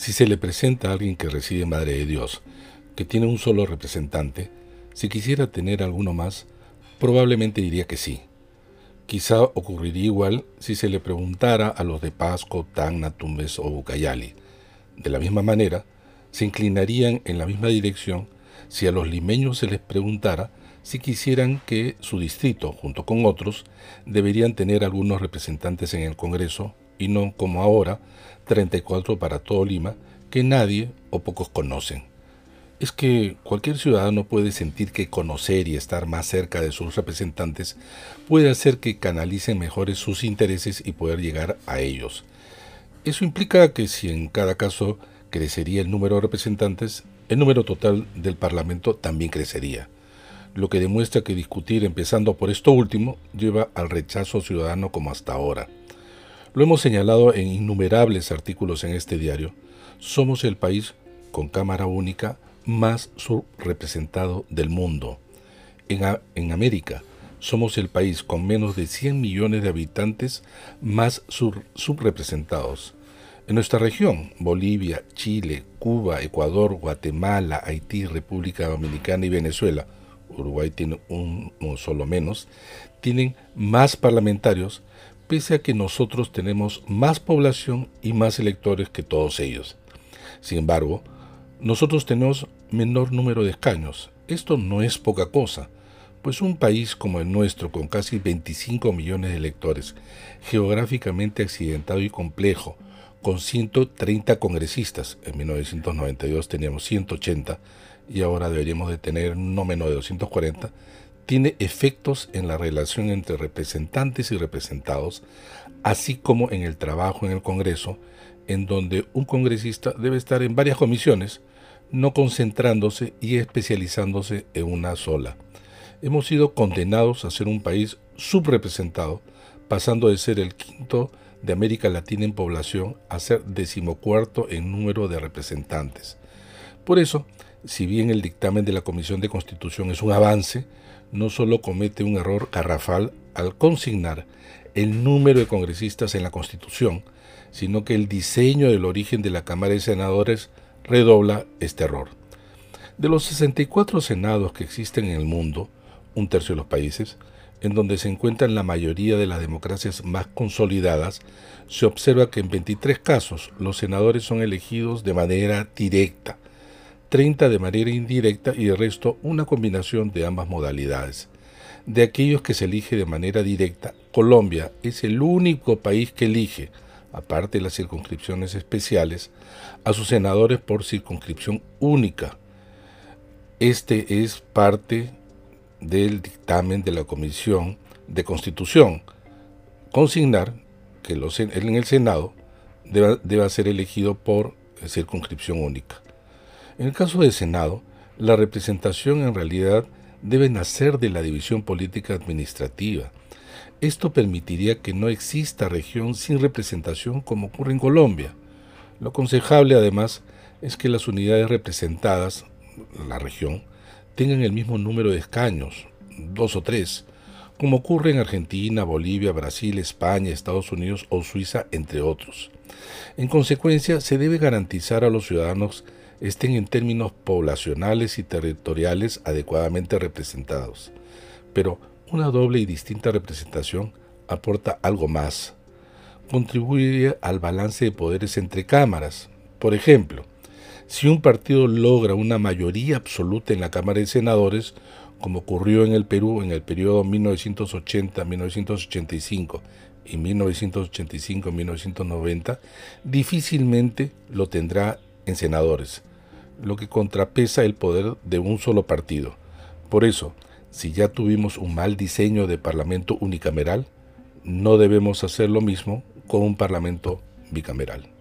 Si se le presenta a alguien que reside en Madre de Dios, que tiene un solo representante, si quisiera tener alguno más, probablemente diría que sí. Quizá ocurriría igual si se le preguntara a los de Pasco, Tacna, Tumbes o Ucayali. De la misma manera, se inclinarían en la misma dirección si a los limeños se les preguntara si quisieran que su distrito, junto con otros, deberían tener algunos representantes en el Congreso y no como ahora, 34 para todo Lima, que nadie o pocos conocen. Es que cualquier ciudadano puede sentir que conocer y estar más cerca de sus representantes puede hacer que canalicen mejores sus intereses y poder llegar a ellos. Eso implica que si en cada caso crecería el número de representantes, el número total del Parlamento también crecería, lo que demuestra que discutir empezando por esto último lleva al rechazo ciudadano como hasta ahora. Lo hemos señalado en innumerables artículos en este diario, somos el país con Cámara Única más subrepresentado del mundo. En, América, somos el país con menos de 100 millones de habitantes más subrepresentados. En nuestra región, Bolivia, Chile, Cuba, Ecuador, Guatemala, Haití, República Dominicana y Venezuela, Uruguay tiene un, solo menos, tienen más parlamentarios, pese a que nosotros tenemos más población y más electores que todos ellos. Sin embargo, nosotros tenemos menor número de escaños. Esto no es poca cosa, pues un país como el nuestro, con casi 25 millones de electores, geográficamente accidentado y complejo, con 130 congresistas. En 1992 teníamos 180 y ahora deberíamos de tener no menos de 240. Tiene efectos en la relación entre representantes y representados, así como en el trabajo en el Congreso, en donde un congresista debe estar en varias comisiones, no concentrándose y especializándose en una sola. Hemos sido condenados a ser un país subrepresentado, pasando de ser el quinto de América Latina en población a ser decimocuarto en número de representantes. Por eso, si bien el dictamen de la Comisión de Constitución es un avance, no solo comete un error garrafal al consignar el número de congresistas en la Constitución, sino que el diseño del origen de la Cámara de Senadores redobla este error. De los 64 senados que existen en el mundo, un tercio de los países, en donde se encuentran la mayoría de las democracias más consolidadas, se observa que en 23 casos los senadores son elegidos de manera directa, 30 de manera indirecta y el resto una combinación de ambas modalidades. De aquellos que se elige de manera directa, Colombia es el único país que elige, aparte de las circunscripciones especiales, a sus senadores por circunscripción única. Este es parte del dictamen de la Comisión de Constitución, consignar que en el Senado deba, ser elegido por circunscripción única. En el caso del Senado, la representación en realidad debe nacer de la división política administrativa. Esto permitiría que no exista región sin representación como ocurre en Colombia. Lo aconsejable además es que las unidades representadas, la región, tengan el mismo número de escaños, dos o tres, como ocurre en Argentina, Bolivia, Brasil, España, Estados Unidos o Suiza, entre otros. En consecuencia, se debe garantizar a los ciudadanos estén en términos poblacionales y territoriales adecuadamente representados. Pero una doble y distinta representación aporta algo más. Contribuye al balance de poderes entre cámaras. Por ejemplo, si un partido logra una mayoría absoluta en la Cámara de Senadores, como ocurrió en el Perú en el periodo 1980-1985 y 1985-1990, difícilmente lo tendrá en senadores, lo que contrapesa el poder de un solo partido. Por eso, si ya tuvimos un mal diseño de parlamento unicameral, no debemos hacer lo mismo con un parlamento bicameral.